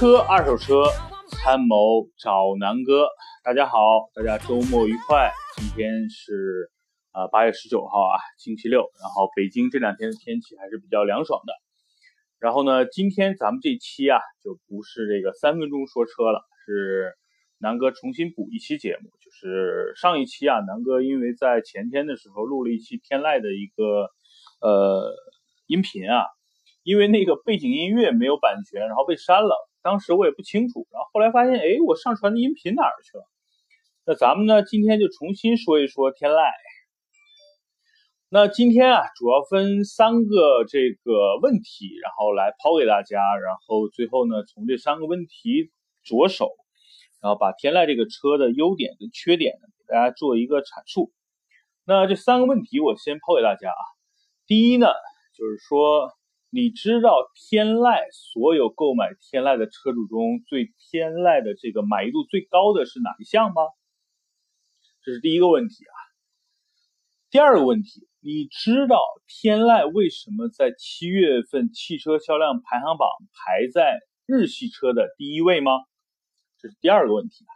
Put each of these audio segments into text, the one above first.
车、二手车，参谋找南哥。大家好，大家周末愉快。今天是啊八月十九号啊，星期六。然后北京这两天的天气还是比较凉爽的。然后呢，今天咱们这期啊，就不是这个三分钟说车了，是南哥重新补一期节目。就是上一期啊，南哥因为在前天的时候录了一期天籁的一个呃音频啊。因为那个背景音乐没有版权，然后被删了。当时我也不清楚，然后后来发现，哎，我上传的音频哪儿去了？那咱们呢，今天就重新说一说天籁。那今天啊，主要分三个这个问题，然后来抛给大家，然后最后呢，从这三个问题着手，然后把天籁这个车的优点跟缺点呢，给大家做一个阐述。那这三个问题我先抛给大家啊。第一呢，就是说。你知道天籁所有购买天籁的车主中，最天籁的这个满意度最高的是哪一项吗？这是第一个问题啊。第二个问题，你知道天籁为什么在七月份汽车销量排行榜排在日系车的第一位吗？这是第二个问题啊。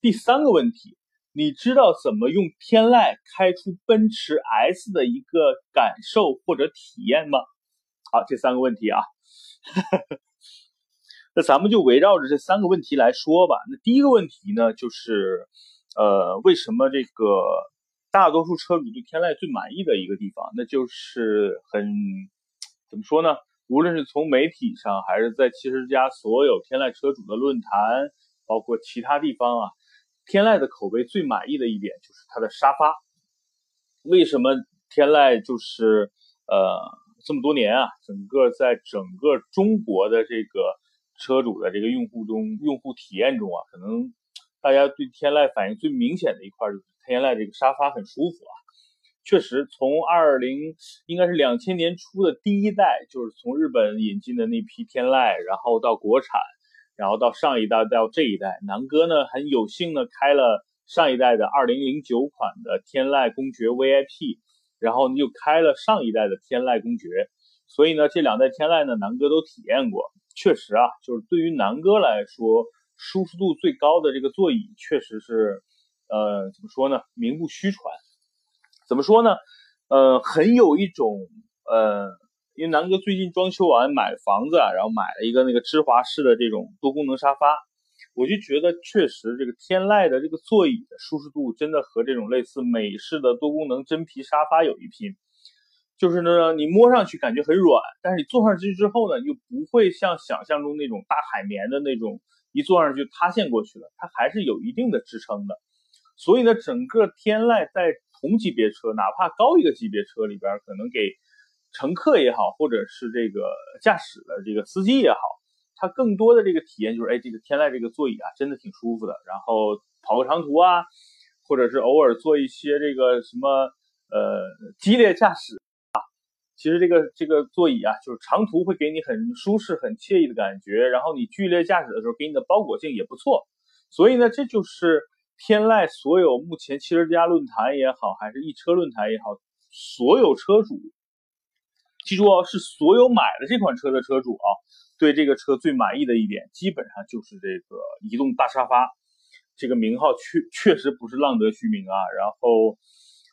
第三个问题，你知道怎么用天籁开出奔驰 S 的一个感受或者体验吗？好，这三个问题啊，那咱们就围绕着这三个问题来说吧。那第一个问题呢，就是呃，为什么这个大多数车主对天籁最满意的一个地方，那就是很怎么说呢？无论是从媒体上，还是在汽车之家所有天籁车主的论坛，包括其他地方啊，天籁的口碑最满意的一点就是它的沙发。为什么天籁就是呃？这么多年啊，整个在整个中国的这个车主的这个用户中，用户体验中啊，可能大家对天籁反应最明显的一块就是天籁这个沙发很舒服啊。确实，从二零应该是两千年初的第一代，就是从日本引进的那批天籁，然后到国产，然后到上一代到这一代，南哥呢很有幸的开了上一代的二零零九款的天籁公爵 VIP。然后又开了上一代的天籁公爵，所以呢，这两代天籁呢，南哥都体验过。确实啊，就是对于南哥来说，舒适度最高的这个座椅，确实是，呃，怎么说呢？名不虚传。怎么说呢？呃，很有一种，呃，因为南哥最近装修完买房子，然后买了一个那个芝华士的这种多功能沙发。我就觉得，确实这个天籁的这个座椅的舒适度，真的和这种类似美式的多功能真皮沙发有一拼。就是呢，你摸上去感觉很软，但是你坐上去之后呢，又不会像想象中那种大海绵的那种，一坐上去塌陷过去了，它还是有一定的支撑的。所以呢，整个天籁在同级别车，哪怕高一个级别车里边，可能给乘客也好，或者是这个驾驶的这个司机也好。它更多的这个体验就是，哎，这个天籁这个座椅啊，真的挺舒服的。然后跑个长途啊，或者是偶尔做一些这个什么呃激烈驾驶啊，其实这个这个座椅啊，就是长途会给你很舒适、很惬意的感觉。然后你剧烈驾驶的时候，给你的包裹性也不错。所以呢，这就是天籁所有目前汽车之家论坛也好，还是易车论坛也好，所有车主，记住哦，是所有买了这款车的车主啊。对这个车最满意的一点，基本上就是这个移动大沙发，这个名号确确实不是浪得虚名啊。然后，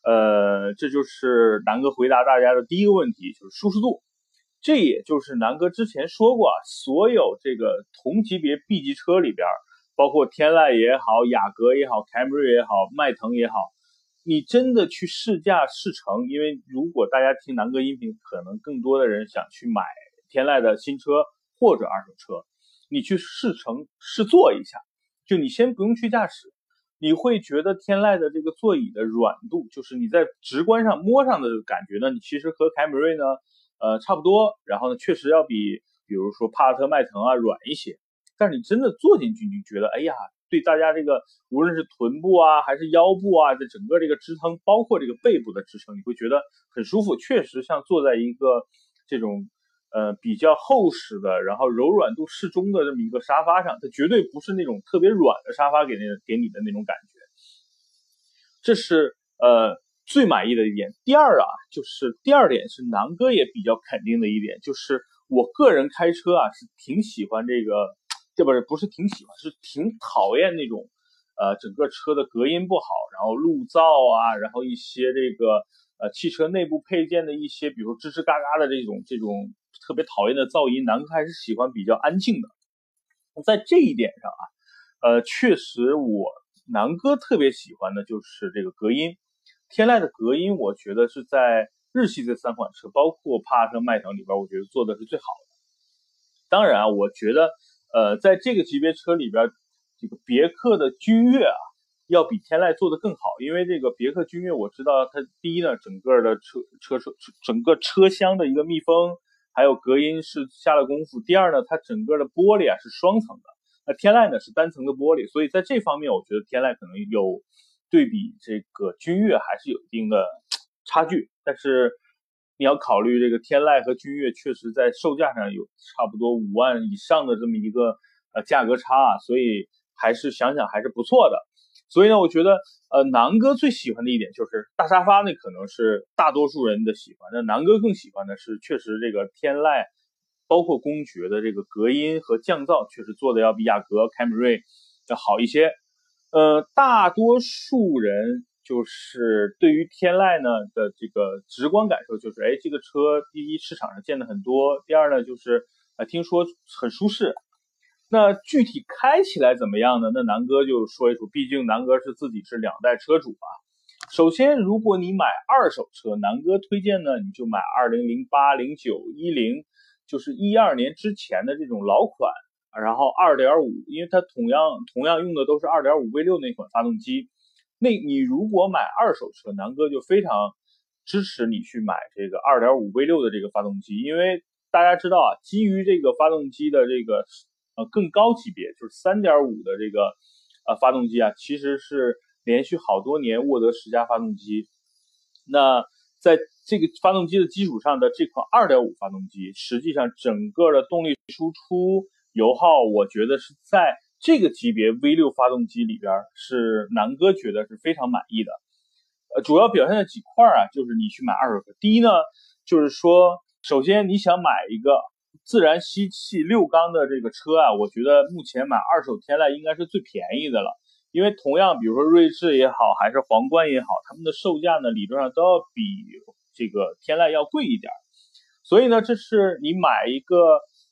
呃，这就是南哥回答大家的第一个问题，就是舒适度。这也就是南哥之前说过啊，所有这个同级别 B 级车里边，包括天籁也好，雅阁也好，凯美瑞也好，迈腾也好，你真的去试驾试乘，因为如果大家听南哥音频，可能更多的人想去买天籁的新车。或者二手车，你去试乘试坐一下，就你先不用去驾驶，你会觉得天籁的这个座椅的软度，就是你在直观上摸上的感觉呢，你其实和凯美瑞呢，呃差不多，然后呢确实要比比如说帕萨特、迈腾啊软一些，但是你真的坐进去，你觉得哎呀，对大家这个无论是臀部啊还是腰部啊这整个这个支撑，包括这个背部的支撑，你会觉得很舒服，确实像坐在一个这种。呃，比较厚实的，然后柔软度适中的这么一个沙发上，它绝对不是那种特别软的沙发给那给你的那种感觉。这是呃最满意的一点。第二啊，就是第二点是南哥也比较肯定的一点，就是我个人开车啊是挺喜欢这个这不是不是挺喜欢，是挺讨厌那种，呃，整个车的隔音不好，然后路噪啊，然后一些这个呃汽车内部配件的一些，比如吱吱嘎嘎的这种这种特别讨厌的噪音。南哥还是喜欢比较安静的，在这一点上啊，呃，确实我南哥特别喜欢的就是这个隔音。天籁的隔音，我觉得是在日系这三款车，包括帕萨特、迈腾里边，我觉得做的是最好的。当然啊，我觉得。呃，在这个级别车里边，这个别克的君越啊，要比天籁做的更好。因为这个别克君越，我知道它第一呢，整个的车车车整个车厢的一个密封还有隔音是下了功夫。第二呢，它整个的玻璃啊是双层的，那天籁呢是单层的玻璃，所以在这方面，我觉得天籁可能有对比这个君越还是有一定的差距，但是。你要考虑这个天籁和君越，确实在售价上有差不多五万以上的这么一个呃价格差啊，所以还是想想还是不错的。所以呢，我觉得呃南哥最喜欢的一点就是大沙发，那可能是大多数人的喜欢。那南哥更喜欢的是，确实这个天籁，包括公爵的这个隔音和降噪，确实做的要比雅阁、凯美瑞要好一些。呃，大多数人。就是对于天籁呢的这个直观感受，就是哎，这个车第一市场上见的很多，第二呢就是啊听说很舒适。那具体开起来怎么样呢？那南哥就说一说，毕竟南哥是自己是两代车主啊。首先，如果你买二手车，南哥推荐呢，你就买二零零八、零九、一零，就是一二年之前的这种老款，然后二点五，因为它同样同样用的都是二点五 V 六那款发动机。那你如果买二手车，南哥就非常支持你去买这个2.5 V6 的这个发动机，因为大家知道啊，基于这个发动机的这个呃更高级别，就是3.5的这个呃发动机啊，其实是连续好多年沃德十佳发动机。那在这个发动机的基础上的这款2.5发动机，实际上整个的动力输出、油耗，我觉得是在。这个级别 V6 发动机里边是南哥觉得是非常满意的，呃，主要表现的几块啊，就是你去买二手车，第一呢，就是说，首先你想买一个自然吸气六缸的这个车啊，我觉得目前买二手天籁应该是最便宜的了，因为同样，比如说锐志也好，还是皇冠也好，他们的售价呢，理论上都要比这个天籁要贵一点，所以呢，这是你买一个。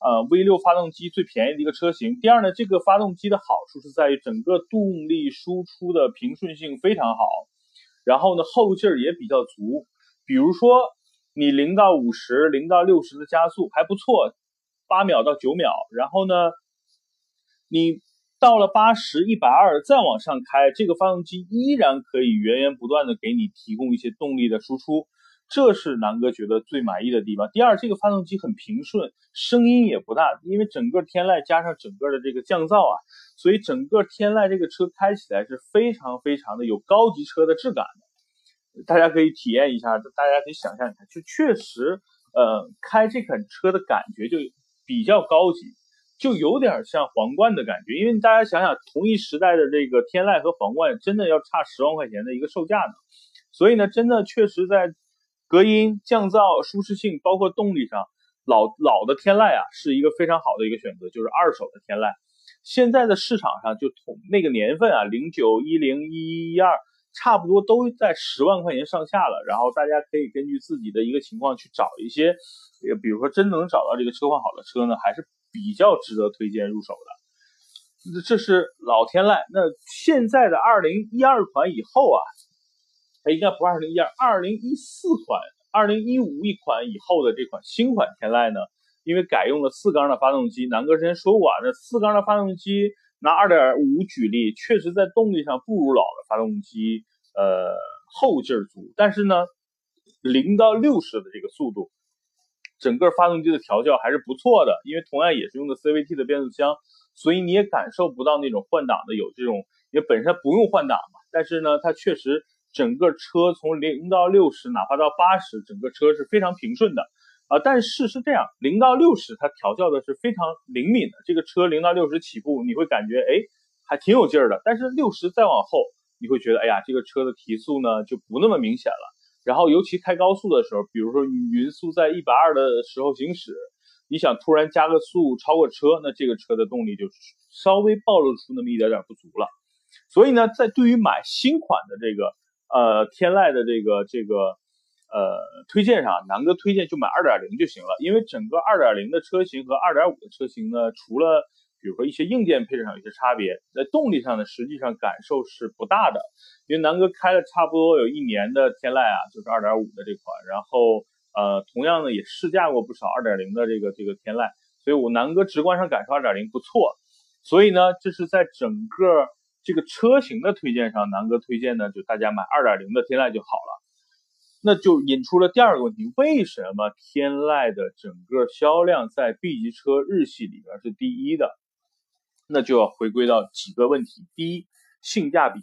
呃，V6 发动机最便宜的一个车型。第二呢，这个发动机的好处是在于整个动力输出的平顺性非常好，然后呢后劲儿也比较足。比如说你零到五十、零到六十的加速还不错，八秒到九秒。然后呢，你到了八十一百二再往上开，这个发动机依然可以源源不断的给你提供一些动力的输出。这是南哥觉得最满意的地方。第二，这个发动机很平顺，声音也不大，因为整个天籁加上整个的这个降噪啊，所以整个天籁这个车开起来是非常非常的有高级车的质感的。大家可以体验一下，大家可以想象一下，就确实，呃，开这款车的感觉就比较高级，就有点像皇冠的感觉。因为大家想想，同一时代的这个天籁和皇冠，真的要差十万块钱的一个售价呢。所以呢，真的确实在。隔音、降噪、舒适性，包括动力上，老老的天籁啊，是一个非常好的一个选择，就是二手的天籁。现在的市场上，就同那个年份啊，零九、一零、一一、一二，差不多都在十万块钱上下了。然后大家可以根据自己的一个情况去找一些，比如说真能找到这个车况好的车呢，还是比较值得推荐入手的。这是老天籁。那现在的二零一二款以后啊。它应该不是二零一二，二零一四款、二零一五一款以后的这款新款天籁呢，因为改用了四缸的发动机。南哥之前说过啊，那四缸的发动机拿二点五举例，确实在动力上不如老的发动机，呃，后劲儿足。但是呢，零到六十的这个速度，整个发动机的调教还是不错的。因为同样也是用的 CVT 的变速箱，所以你也感受不到那种换挡的有这种，因为本身不用换挡嘛。但是呢，它确实。整个车从零到六十，哪怕到八十，整个车是非常平顺的啊。但是是这样，零到六十它调教的是非常灵敏的。这个车零到六十起步，你会感觉哎还挺有劲儿的。但是六十再往后，你会觉得哎呀，这个车的提速呢就不那么明显了。然后尤其开高速的时候，比如说匀速在一百二的时候行驶，你想突然加个速超过车，那这个车的动力就稍微暴露出那么一点点不足了。所以呢，在对于买新款的这个呃天籁的这个这个呃推荐上，南哥推荐就买2.0就行了，因为整个2.0的车型和2.5的车型呢，除了比如说一些硬件配置上有些差别，在动力上呢，实际上感受是不大的。因为南哥开了差不多有一年的天籁啊，就是2.5的这款，然后。呃，同样呢，也试驾过不少2.0的这个这个天籁，所以我南哥直观上感受2.0不错，所以呢，这是在整个这个车型的推荐上，南哥推荐呢，就大家买2.0的天籁就好了。那就引出了第二个问题，为什么天籁的整个销量在 B 级车日系里边是第一的？那就要回归到几个问题，第一，性价比。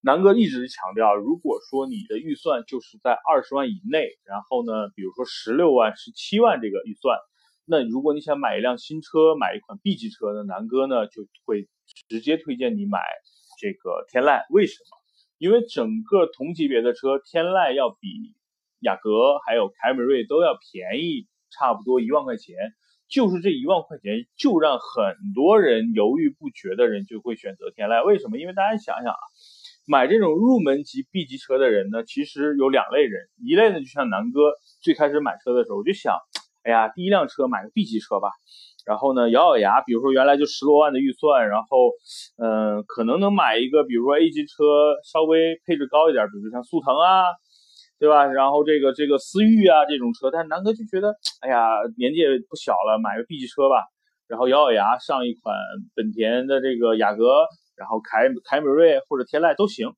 南哥一直强调，如果说你的预算就是在二十万以内，然后呢，比如说十六万、十七万这个预算，那如果你想买一辆新车，买一款 B 级车，呢南哥呢就会直接推荐你买这个天籁。为什么？因为整个同级别的车，天籁要比雅阁还有凯美瑞都要便宜，差不多一万块钱。就是这一万块钱，就让很多人犹豫不决的人就会选择天籁。为什么？因为大家想想啊。买这种入门级 B 级车的人呢，其实有两类人，一类呢就像南哥最开始买车的时候，我就想，哎呀，第一辆车买个 B 级车吧，然后呢咬咬牙，比如说原来就十多万的预算，然后，嗯，可能能买一个，比如说 A 级车稍微配置高一点，比如像速腾啊，对吧？然后这个这个思域啊这种车，但是南哥就觉得，哎呀，年纪也不小了，买个 B 级车吧，然后咬咬牙上一款本田的这个雅阁。然后凯凯美瑞或者天籁都行，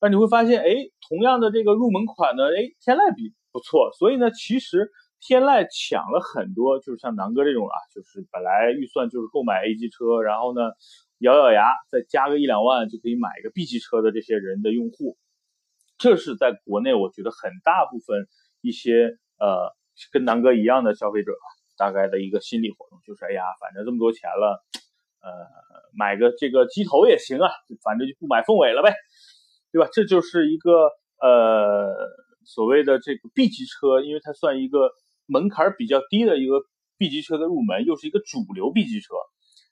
但你会发现，哎，同样的这个入门款呢，哎，天籁比不错，所以呢，其实天籁抢了很多，就是像南哥这种啊，就是本来预算就是购买 A 级车，然后呢，咬咬牙再加个一两万就可以买一个 B 级车的这些人的用户，这是在国内我觉得很大部分一些呃跟南哥一样的消费者大概的一个心理活动，就是哎呀，反正这么多钱了。呃，买个这个机头也行啊，反正就不买凤尾了呗，对吧？这就是一个呃所谓的这个 B 级车，因为它算一个门槛比较低的一个 B 级车的入门，又是一个主流 B 级车，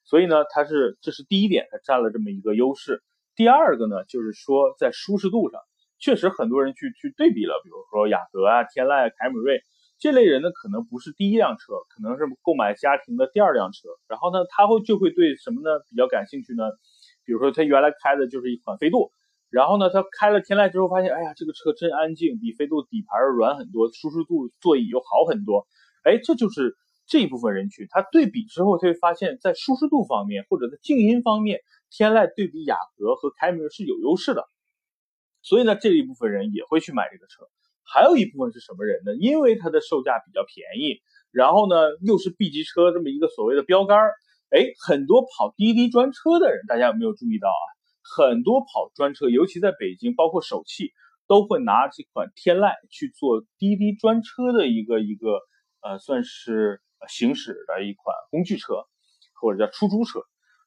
所以呢，它是这是第一点，它占了这么一个优势。第二个呢，就是说在舒适度上，确实很多人去去对比了，比如说雅阁啊、天籁、凯美瑞。这类人呢，可能不是第一辆车，可能是购买家庭的第二辆车。然后呢，他会就会对什么呢比较感兴趣呢？比如说他原来开的就是一款飞度，然后呢，他开了天籁之后发现，哎呀，这个车真安静，比飞度底盘软很多，舒适度座椅又好很多。哎，这就是这一部分人群。他对比之后，他会发现，在舒适度方面或者在静音方面，天籁对比雅阁和凯美瑞是有优势的。所以呢，这一部分人也会去买这个车。还有一部分是什么人呢？因为它的售价比较便宜，然后呢又是 B 级车这么一个所谓的标杆儿，哎，很多跑滴滴专车的人，大家有没有注意到啊？很多跑专车，尤其在北京，包括首汽，都会拿这款天籁去做滴滴专车的一个一个呃，算是行驶的一款工具车，或者叫出租车。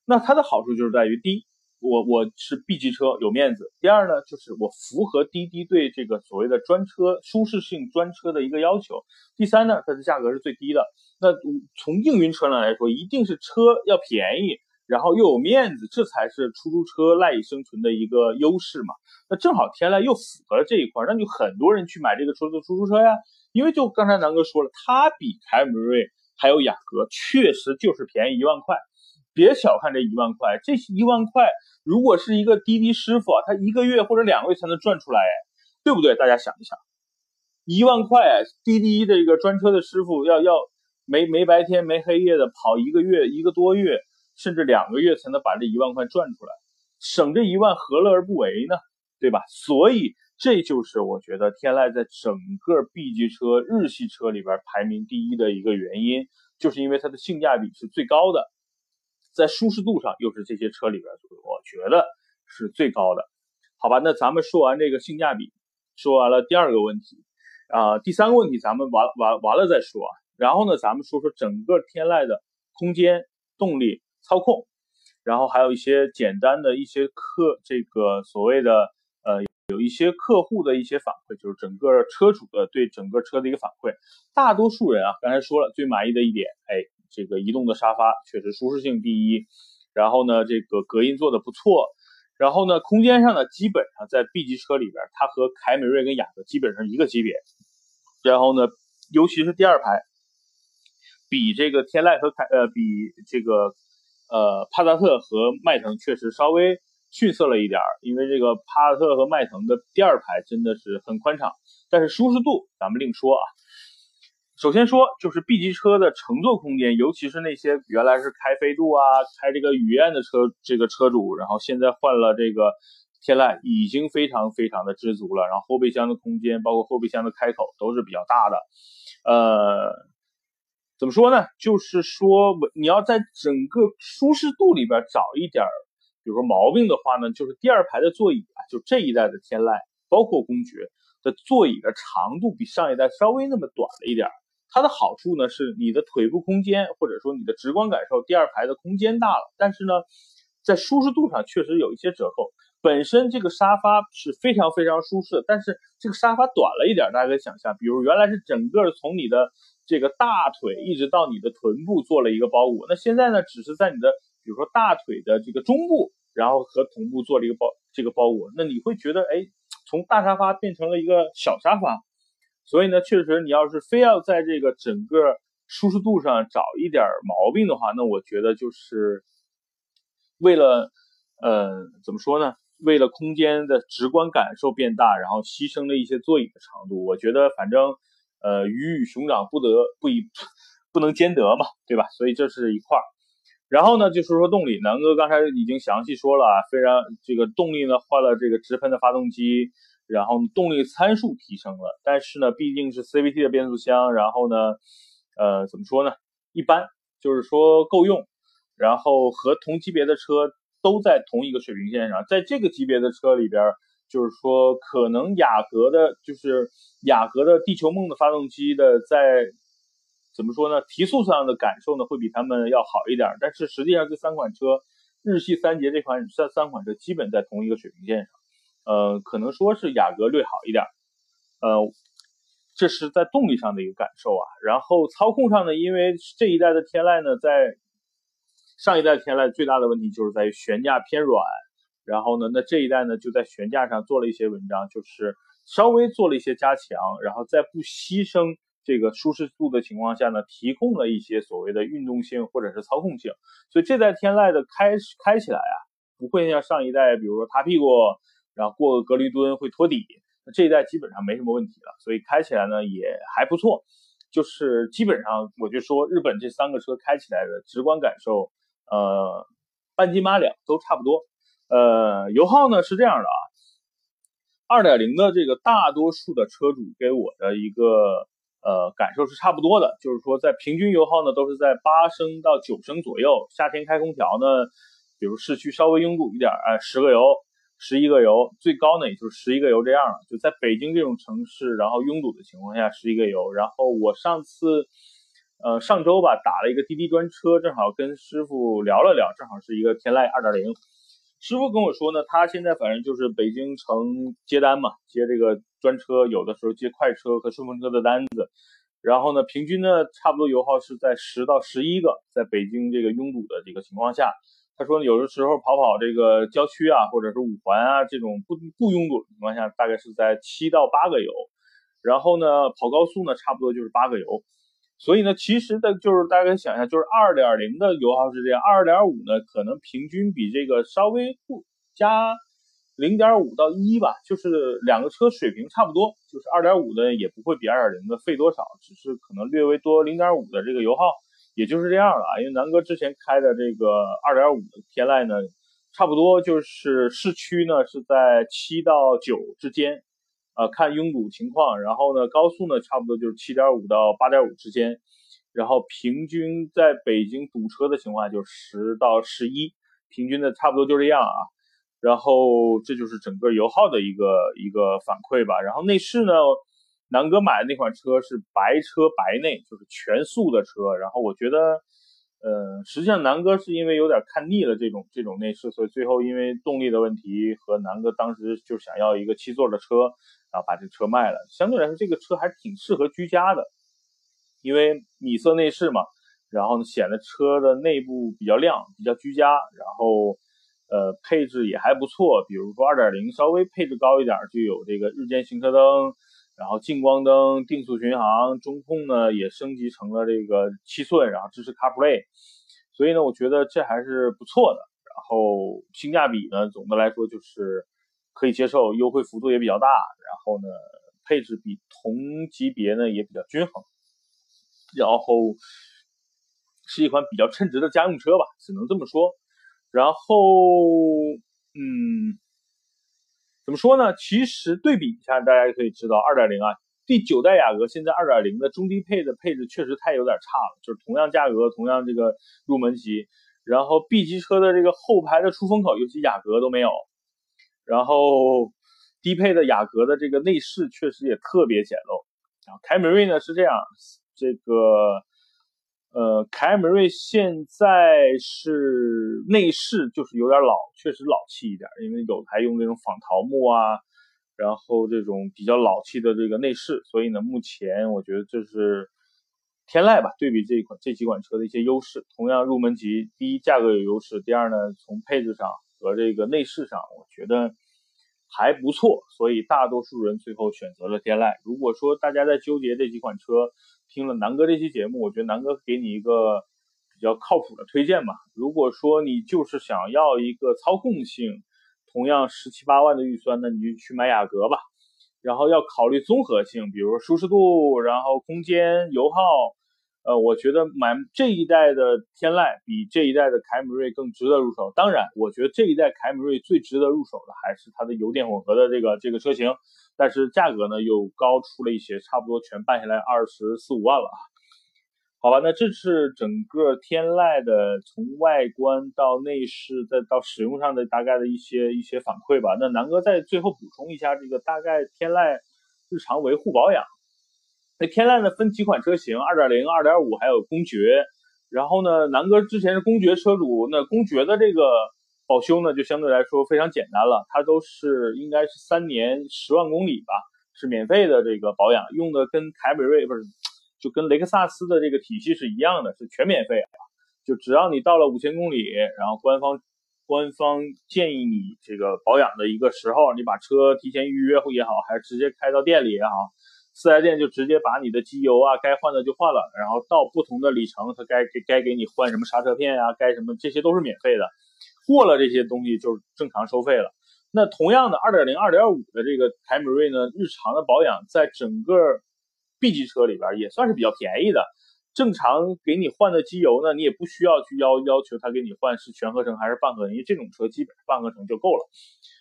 那它的好处就是在于第一。我我是 B 级车有面子。第二呢，就是我符合滴滴对这个所谓的专车舒适性专车的一个要求。第三呢，它的价格是最低的。那从应云车辆来说，一定是车要便宜，然后又有面子，这才是出租车赖以生存的一个优势嘛。那正好天籁又符合了这一块，那就很多人去买这个出租出租车呀。因为就刚才南哥说了，它比凯美瑞还有雅阁确实就是便宜一万块。别小看这一万块，这一万块如果是一个滴滴师傅啊，他一个月或者两个月才能赚出来，对不对？大家想一想，一万块，滴滴这个专车的师傅要要没没白天没黑夜的跑一个月一个多月，甚至两个月才能把这一万块赚出来，省这一万何乐而不为呢？对吧？所以这就是我觉得天籁在整个 B 级车日系车里边排名第一的一个原因，就是因为它的性价比是最高的。在舒适度上，又是这些车里边，我觉得是最高的，好吧？那咱们说完这个性价比，说完了第二个问题，啊，第三个问题咱们完完完了再说。然后呢，咱们说说整个天籁的空间、动力、操控，然后还有一些简单的一些客，这个所谓的呃，有一一些客户的一些反馈，就是整个车主的对整个车的一个反馈。大多数人啊，刚才说了最满意的一点，哎，这个移动的沙发确实舒适性第一，然后呢，这个隔音做的不错，然后呢，空间上呢，基本上在 B 级车里边，它和凯美瑞跟雅阁基本上一个级别。然后呢，尤其是第二排，比这个天籁和凯呃，比这个呃帕萨特和迈腾确实稍微。逊色了一点儿，因为这个帕萨特和迈腾的第二排真的是很宽敞，但是舒适度咱们另说啊。首先说就是 B 级车的乘坐空间，尤其是那些原来是开飞度啊、开这个雨燕的车，这个车主，然后现在换了这个天籁，已经非常非常的知足了。然后后备箱的空间，包括后备箱的开口都是比较大的。呃，怎么说呢？就是说你要在整个舒适度里边找一点。比如说毛病的话呢，就是第二排的座椅啊，就这一代的天籁，包括公爵的座椅的长度比上一代稍微那么短了一点。它的好处呢是你的腿部空间或者说你的直观感受，第二排的空间大了，但是呢，在舒适度上确实有一些折扣。本身这个沙发是非常非常舒适的，但是这个沙发短了一点，大家可以想象，比如原来是整个从你的这个大腿一直到你的臀部做了一个包裹，那现在呢，只是在你的比如说大腿的这个中部。然后和臀部做了一个包这个包裹，那你会觉得哎，从大沙发变成了一个小沙发，所以呢，确实你要是非要在这个整个舒适度上找一点毛病的话，那我觉得就是为了呃怎么说呢？为了空间的直观感受变大，然后牺牲了一些座椅的长度，我觉得反正呃鱼与熊掌不得不一不能兼得嘛，对吧？所以这是一块儿。然后呢，就是说动力，南哥刚才已经详细说了啊，非常这个动力呢换了这个直喷的发动机，然后动力参数提升了，但是呢毕竟是 CVT 的变速箱，然后呢，呃怎么说呢，一般就是说够用，然后和同级别的车都在同一个水平线上，在这个级别的车里边，就是说可能雅阁的，就是雅阁的地球梦的发动机的在。怎么说呢？提速上的感受呢，会比他们要好一点。但是实际上，这三款车，日系三杰这款三三款车基本在同一个水平线上。呃，可能说是雅阁略好一点。呃，这是在动力上的一个感受啊。然后操控上呢，因为这一代的天籁呢，在上一代天籁最大的问题就是在于悬架偏软。然后呢，那这一代呢，就在悬架上做了一些文章，就是稍微做了一些加强，然后在不牺牲。这个舒适度的情况下呢，提供了一些所谓的运动性或者是操控性，所以这代天籁的开开起来啊，不会像上一代，比如说塌屁股，然后过个隔离墩会托底，那这一代基本上没什么问题了，所以开起来呢也还不错，就是基本上我就说日本这三个车开起来的直观感受，呃，半斤八两都差不多，呃，油耗呢是这样的啊，二点零的这个大多数的车主给我的一个。呃，感受是差不多的，就是说在平均油耗呢，都是在八升到九升左右。夏天开空调呢，比如市区稍微拥堵一点，哎，十个油、十一个油，最高呢也就是十一个油这样了。就在北京这种城市，然后拥堵的情况下，十一个油。然后我上次，呃，上周吧，打了一个滴滴专车，正好跟师傅聊了聊，正好是一个天籁二点零。师傅跟我说呢，他现在反正就是北京城接单嘛，接这个专车，有的时候接快车和顺风车的单子，然后呢，平均呢差不多油耗是在十到十一个，在北京这个拥堵的这个情况下，他说有的时候跑跑这个郊区啊，或者是五环啊这种不不拥堵的情况下，大概是在七到八个油，然后呢跑高速呢差不多就是八个油。所以呢，其实的就是大家可以想一下，就是二点零的油耗是这样，二点五呢可能平均比这个稍微不加零点五到一吧，就是两个车水平差不多，就是二点五的也不会比二点零的费多少，只是可能略微多零点五的这个油耗，也就是这样了啊。因为南哥之前开的这个二点五的天籁呢，差不多就是市区呢是在七到九之间。啊，看拥堵情况，然后呢，高速呢，差不多就是七点五到八点五之间，然后平均在北京堵车的情况就十到十一，平均的差不多就这样啊。然后这就是整个油耗的一个一个反馈吧。然后内饰呢，南哥买的那款车是白车白内，就是全素的车。然后我觉得，呃，实际上南哥是因为有点看腻了这种这种内饰，所以最后因为动力的问题和南哥当时就想要一个七座的车，然后把这车卖了。相对来说，这个车还是挺适合居家的，因为米色内饰嘛，然后呢显得车的内部比较亮，比较居家，然后呃配置也还不错，比如说2.0稍微配置高一点，就有这个日间行车灯。然后近光灯、定速巡航、中控呢也升级成了这个七寸，然后支持 CarPlay，所以呢，我觉得这还是不错的。然后性价比呢，总的来说就是可以接受，优惠幅度也比较大。然后呢，配置比同级别呢也比较均衡。然后是一款比较称职的家用车吧，只能这么说。然后，嗯。说呢？其实对比一下，大家可以知道，二点零啊，第九代雅阁现在二点零的中低配的配置确实太有点差了，就是同样价格，同样这个入门级，然后 B 级车的这个后排的出风口，尤其雅阁都没有，然后低配的雅阁的这个内饰确实也特别简陋。然后凯美瑞呢是这样，这个。呃，凯美瑞现在是内饰就是有点老，确实老气一点，因为有还用这种仿桃木啊，然后这种比较老气的这个内饰，所以呢，目前我觉得这是天籁吧，对比这一款这几款车的一些优势。同样入门级，第一价格有优势，第二呢，从配置上和这个内饰上，我觉得还不错，所以大多数人最后选择了天籁。如果说大家在纠结这几款车，听了南哥这期节目，我觉得南哥给你一个比较靠谱的推荐吧。如果说你就是想要一个操控性，同样十七八万的预算，那你就去买雅阁吧。然后要考虑综合性，比如舒适度，然后空间、油耗。呃，我觉得买这一代的天籁比这一代的凯美瑞更值得入手。当然，我觉得这一代凯美瑞最值得入手的还是它的油电混合的这个这个车型。但是价格呢又高出了一些，差不多全办下来二十四五万了。好吧，那这是整个天籁的从外观到内饰再到使用上的大概的一些一些反馈吧。那南哥在最后补充一下这个大概天籁日常维护保养。那天籁呢分几款车型，二点零、二点五还有公爵。然后呢，南哥之前是公爵车主，那公爵的这个。保修呢，就相对来说非常简单了，它都是应该是三年十万公里吧，是免费的这个保养，用的跟凯美瑞不是，就跟雷克萨斯的这个体系是一样的，是全免费啊，就只要你到了五千公里，然后官方官方建议你这个保养的一个时候，你把车提前预约也好，还是直接开到店里也好，四 S 店就直接把你的机油啊该换的就换了，然后到不同的里程，它该给该给你换什么刹车片啊，该什么这些都是免费的。过了这些东西就是正常收费了。那同样的，二点零、二点五的这个凯美瑞呢，日常的保养在整个 B 级车里边也算是比较便宜的。正常给你换的机油呢，你也不需要去要要求他给你换是全合成还是半合成，因为这种车基本半合成就够了。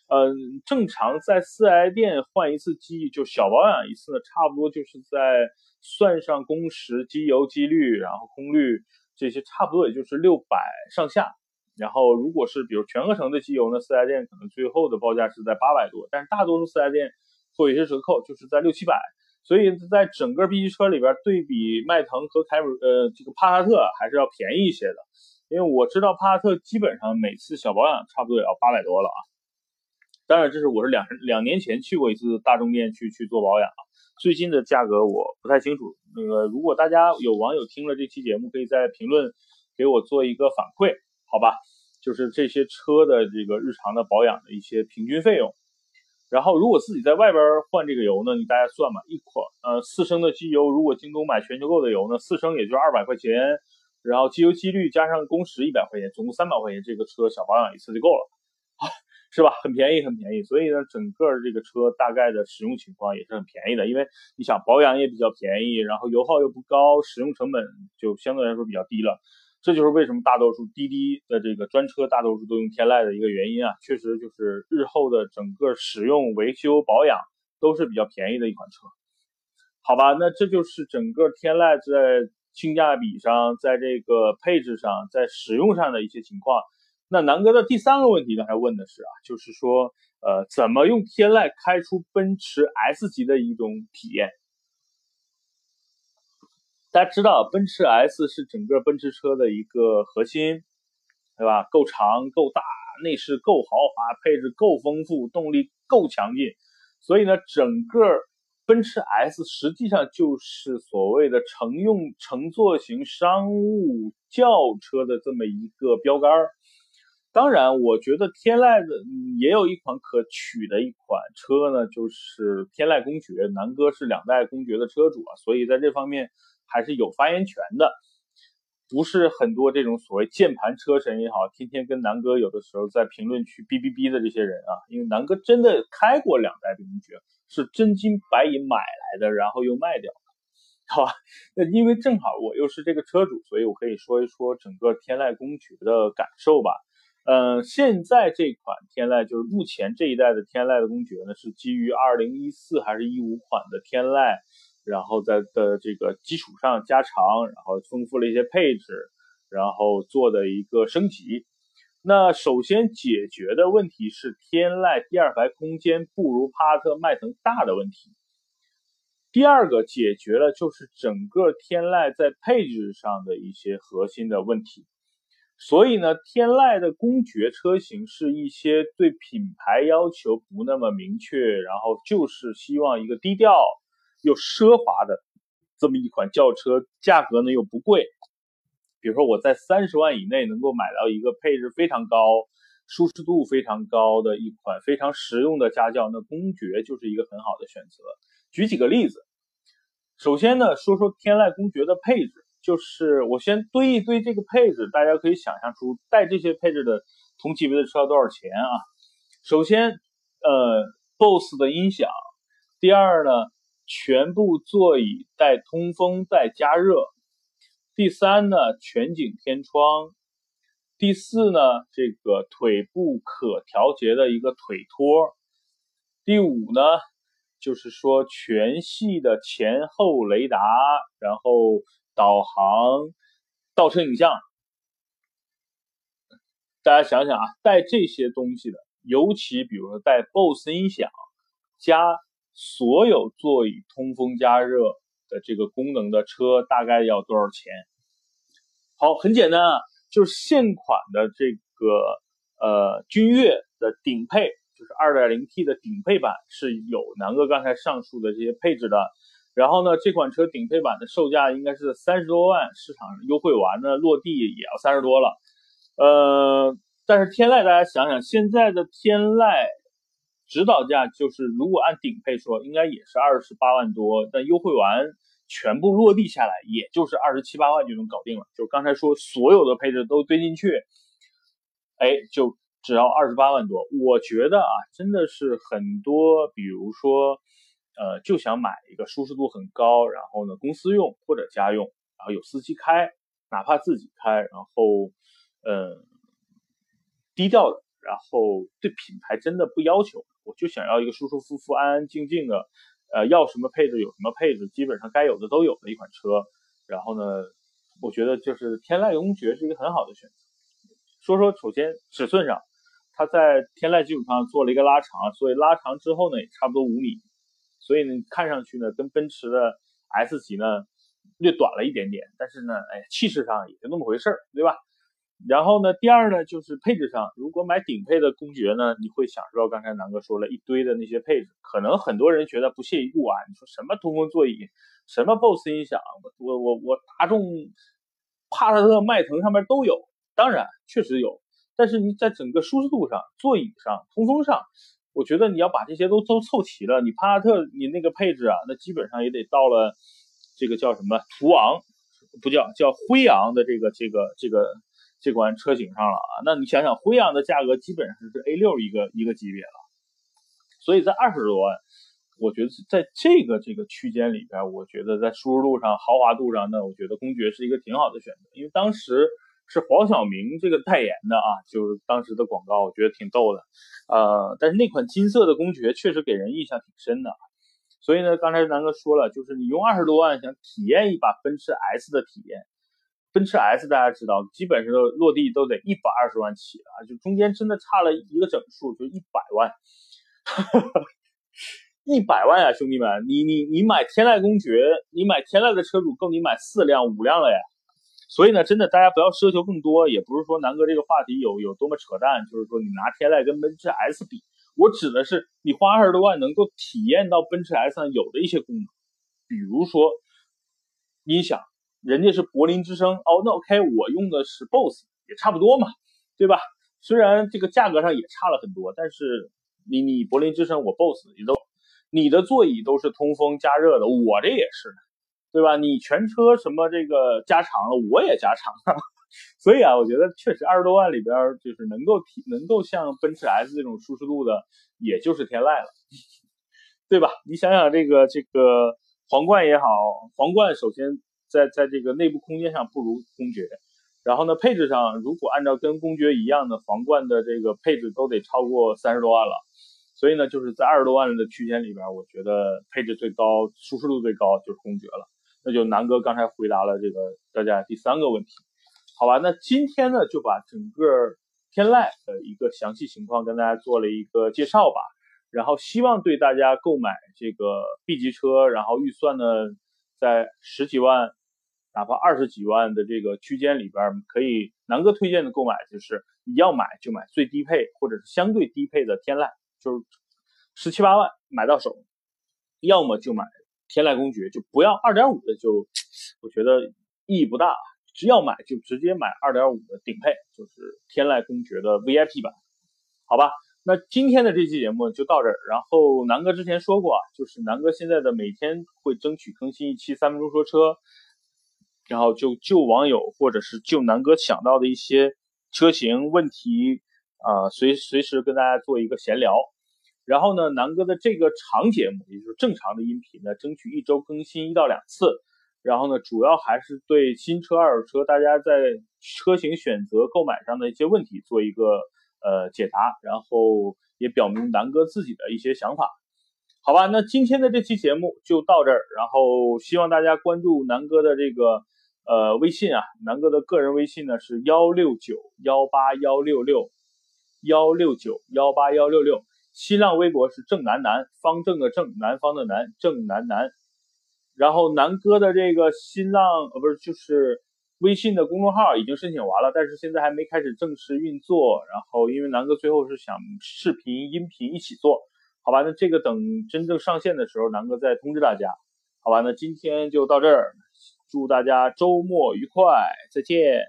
嗯，正常在四 S 店换一次机，就小保养一次呢，差不多就是在算上工时、机油、机滤，然后空滤这些，差不多也就是六百上下。然后，如果是比如全合成的机油呢，四 S 店可能最后的报价是在八百多，但是大多数四 S 店会有一些折扣，就是在六七百。所以在整个 B 级车里边，对比迈腾和凯美呃这个帕萨特还是要便宜一些的。因为我知道帕萨特基本上每次小保养差不多也要八百多了啊。当然，这是我是两两年前去过一次大众店去去做保养啊，最近的价格我不太清楚。那个如果大家有网友听了这期节目，可以在评论给我做一个反馈。好吧，就是这些车的这个日常的保养的一些平均费用。然后，如果自己在外边换这个油呢，你大家算嘛，一款呃四升的机油，如果京东买全球购的油呢，四升也就二百块钱，然后机油机滤加上工时一百块钱，总共三百块钱，这个车小保养一次就够了，是吧？很便宜，很便宜。所以呢，整个这个车大概的使用情况也是很便宜的，因为你想保养也比较便宜，然后油耗又不高，使用成本就相对来说比较低了。这就是为什么大多数滴滴的这个专车大多数都用天籁的一个原因啊，确实就是日后的整个使用、维修、保养都是比较便宜的一款车，好吧？那这就是整个天籁在性价比上，在这个配置上，在使用上的一些情况。那南哥的第三个问题刚才问的是啊，就是说呃，怎么用天籁开出奔驰 S 级的一种体验？大家知道，奔驰 S 是整个奔驰车的一个核心，对吧？够长、够大，内饰够豪华，配置够丰富，动力够强劲，所以呢，整个奔驰 S 实际上就是所谓的乘用乘坐型商务轿车的这么一个标杆儿。当然，我觉得天籁的也有一款可取的一款车呢，就是天籁公爵。南哥是两代公爵的车主啊，所以在这方面还是有发言权的。不是很多这种所谓键盘车神也好，天天跟南哥有的时候在评论区哔哔哔的这些人啊，因为南哥真的开过两代公爵，是真金白银买来的，然后又卖掉的，好吧？那因为正好我又是这个车主，所以我可以说一说整个天籁公爵的感受吧。嗯，现在这款天籁就是目前这一代的天籁的公爵呢，是基于二零一四还是一五款的天籁，然后在的这个基础上加长，然后丰富了一些配置，然后做的一个升级。那首先解决的问题是天籁第二排空间不如帕萨特、迈腾大的问题。第二个解决了就是整个天籁在配置上的一些核心的问题。所以呢，天籁的公爵车型是一些对品牌要求不那么明确，然后就是希望一个低调又奢华的这么一款轿车，价格呢又不贵。比如说我在三十万以内能够买到一个配置非常高、舒适度非常高的一款非常实用的家轿，那公爵就是一个很好的选择。举几个例子，首先呢，说说天籁公爵的配置。就是我先堆一堆这个配置，大家可以想象出带这些配置的同级别的车要多少钱啊？首先，呃，BOSS 的音响；第二呢，全部座椅带通风带加热；第三呢，全景天窗；第四呢，这个腿部可调节的一个腿托；第五呢，就是说全系的前后雷达，然后。导航、倒车影像，大家想想啊，带这些东西的，尤其比如说带 BOSS 音响加所有座椅通风加热的这个功能的车，大概要多少钱？好，很简单啊，就是现款的这个呃君越的顶配，就是 2.0T 的顶配版是有南哥刚才上述的这些配置的。然后呢，这款车顶配版的售价应该是三十多万，市场优惠完呢，落地也要三十多了。呃，但是天籁，大家想想，现在的天籁指导价就是，如果按顶配说，应该也是二十八万多，但优惠完全部落地下来，也就是二十七八万就能搞定了。就刚才说所有的配置都堆进去，哎，就只要二十八万多。我觉得啊，真的是很多，比如说。呃，就想买一个舒适度很高，然后呢，公司用或者家用，然后有司机开，哪怕自己开，然后，呃，低调的，然后对品牌真的不要求，我就想要一个舒舒服服、安安静静的，呃，要什么配置有什么配置，基本上该有的都有的一款车。然后呢，我觉得就是天籁公爵是一个很好的选择。说说首先尺寸上，它在天籁基础上做了一个拉长，所以拉长之后呢，也差不多五米。所以呢，看上去呢，跟奔驰的 S 级呢略短了一点点，但是呢，哎，气势上也就那么回事儿，对吧？然后呢，第二呢，就是配置上，如果买顶配的公爵呢，你会享受到刚才南哥说了一堆的那些配置，可能很多人觉得不屑一顾啊。你说什么通风座椅，什么 BOSS 音响，我我我大众、帕萨特、迈腾上面都有，当然确实有，但是你在整个舒适度上、座椅上、通风上。我觉得你要把这些都都凑齐了，你帕萨特你那个配置啊，那基本上也得到了这个叫什么途昂，不叫叫辉昂的这个这个这个这款车型上了啊。那你想想，辉昂的价格基本上是 A 六一个一个级别了，所以在二十多万，我觉得在这个这个区间里边，我觉得在舒适度上、豪华度上，那我觉得公爵是一个挺好的选择，因为当时。是黄晓明这个代言的啊，就是当时的广告，我觉得挺逗的，呃，但是那款金色的公爵确实给人印象挺深的，所以呢，刚才南哥说了，就是你用二十多万想体验一把奔驰 S 的体验，奔驰 S 大家知道，基本上落地都得一百二十万起啊，就中间真的差了一个整数，就一百万，一百万呀，兄弟们，你你你买天籁公爵，你买天籁的车主够你买四辆五辆了呀。所以呢，真的大家不要奢求更多，也不是说南哥这个话题有有多么扯淡，就是说你拿天籁跟奔驰 S 比，我指的是你花二十多万能够体验到奔驰 S 上有的一些功能，比如说音响，人家是柏林之声，哦，那 OK，我用的是 BOSS，也差不多嘛，对吧？虽然这个价格上也差了很多，但是你你柏林之声，我 BOSS 你都，你的座椅都是通风加热的，我这也是。对吧？你全车什么这个加长了，我也加长了，所以啊，我觉得确实二十多万里边就是能够提能够像奔驰 S 这种舒适度的，也就是天籁了，对吧？你想想这个这个皇冠也好，皇冠首先在在这个内部空间上不如公爵，然后呢配置上如果按照跟公爵一样的皇冠的这个配置都得超过三十多万了，所以呢就是在二十多万的区间里边，我觉得配置最高、舒适度最高就是公爵了。那就南哥刚才回答了这个大家第三个问题，好吧？那今天呢就把整个天籁的一个详细情况跟大家做了一个介绍吧，然后希望对大家购买这个 B 级车，然后预算呢在十几万，哪怕二十几万的这个区间里边，可以南哥推荐的购买就是你要买就买最低配或者是相对低配的天籁，就是十七八万买到手，要么就买。天籁公爵就不要二点五的，就我觉得意义不大。只要买就直接买二点五的顶配，就是天籁公爵的 VIP 版，好吧？那今天的这期节目就到这儿。然后南哥之前说过啊，就是南哥现在的每天会争取更新一期三分钟说车，然后就就网友或者是就南哥想到的一些车型问题啊，随随时跟大家做一个闲聊。然后呢，南哥的这个长节目，也就是正常的音频呢，争取一周更新一到两次。然后呢，主要还是对新车、二手车大家在车型选择、购买上的一些问题做一个呃解答，然后也表明南哥自己的一些想法，好吧？那今天的这期节目就到这儿，然后希望大家关注南哥的这个呃微信啊，南哥的个人微信呢是幺六九幺八幺六六幺六九幺八幺六六。新浪微博是正南南方正的正南方的南正南南，然后南哥的这个新浪呃不是就是微信的公众号已经申请完了，但是现在还没开始正式运作。然后因为南哥最后是想视频音频一起做，好吧？那这个等真正上线的时候，南哥再通知大家，好吧？那今天就到这儿，祝大家周末愉快，再见。